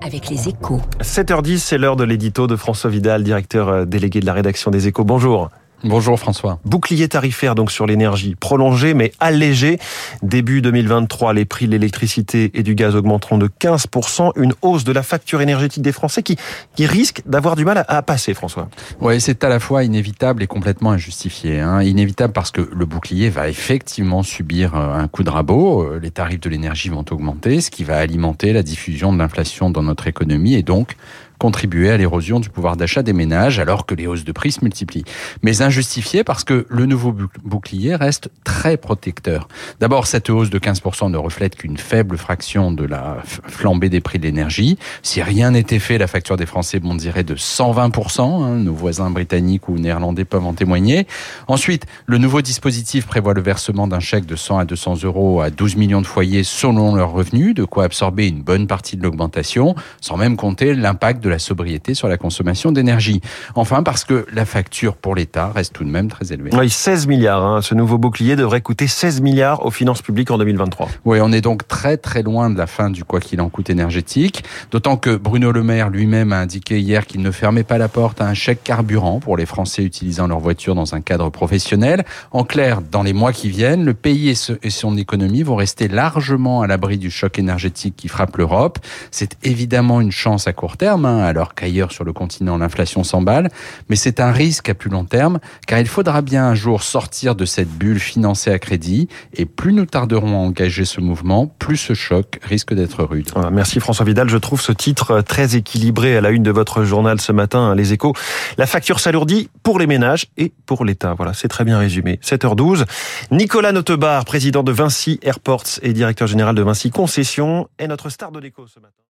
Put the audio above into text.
avec les échos. 7h10, c'est l'heure de l'édito de François Vidal, directeur euh, délégué de la rédaction des échos. Bonjour. Bonjour François. Bouclier tarifaire donc sur l'énergie, prolongé mais allégé. Début 2023, les prix de l'électricité et du gaz augmenteront de 15%. Une hausse de la facture énergétique des Français qui, qui risque d'avoir du mal à, passer, François. Oui, c'est à la fois inévitable et complètement injustifié. Hein. Inévitable parce que le bouclier va effectivement subir euh, un coup de rabot. Euh, les tarifs de l'énergie vont augmenter, ce qui va alimenter la diffusion de l'inflation dans notre économie et donc contribuer à l'érosion du pouvoir d'achat des ménages alors que les hausses de prix se multiplient. Mais injustifié parce que le nouveau bouclier reste très protecteur. D'abord, cette hausse de 15% ne reflète qu'une faible fraction de la flambée des prix de l'énergie. Si rien n'était fait, la facture des Français bondirait de 120%. Hein, nos voisins britanniques ou néerlandais peuvent en témoigner. Ensuite, le nouveau dispositif prévoit le versement d'un chèque de 100 à 200 euros à 12 millions de foyers selon leurs revenus, de quoi absorber une bonne partie de l'augmentation, sans même compter l'impact de la sobriété sur la consommation d'énergie. Enfin, parce que la facture pour l'État reste tout de même très élevée. Oui, 16 milliards. Hein. Ce nouveau bouclier devrait coûter 16 milliards aux finances publiques en 2023. Oui, on est donc très très loin de la fin du quoi qu'il en coûte énergétique. D'autant que Bruno Le Maire lui-même a indiqué hier qu'il ne fermait pas la porte à un chèque carburant pour les Français utilisant leur voiture dans un cadre professionnel. En clair, dans les mois qui viennent, le pays et son économie vont rester largement à l'abri du choc énergétique qui frappe l'Europe. C'est évidemment une chance à court terme, alors qu'ailleurs sur le continent l'inflation s'emballe, mais c'est un risque à plus long terme, car il faudra bien un jour sortir de cette bulle financée à crédit, et plus nous tarderons à engager ce mouvement, plus ce choc risque d'être rude. merci François Vidal, je trouve ce titre très équilibré à la une de votre journal ce matin, hein, Les Échos. La facture s'alourdit pour les ménages et pour l'État. Voilà, c'est très bien résumé. 7h12. Nicolas Notebar, président de Vinci Airports et directeur général de Vinci Concessions, est notre star de l'écho ce matin.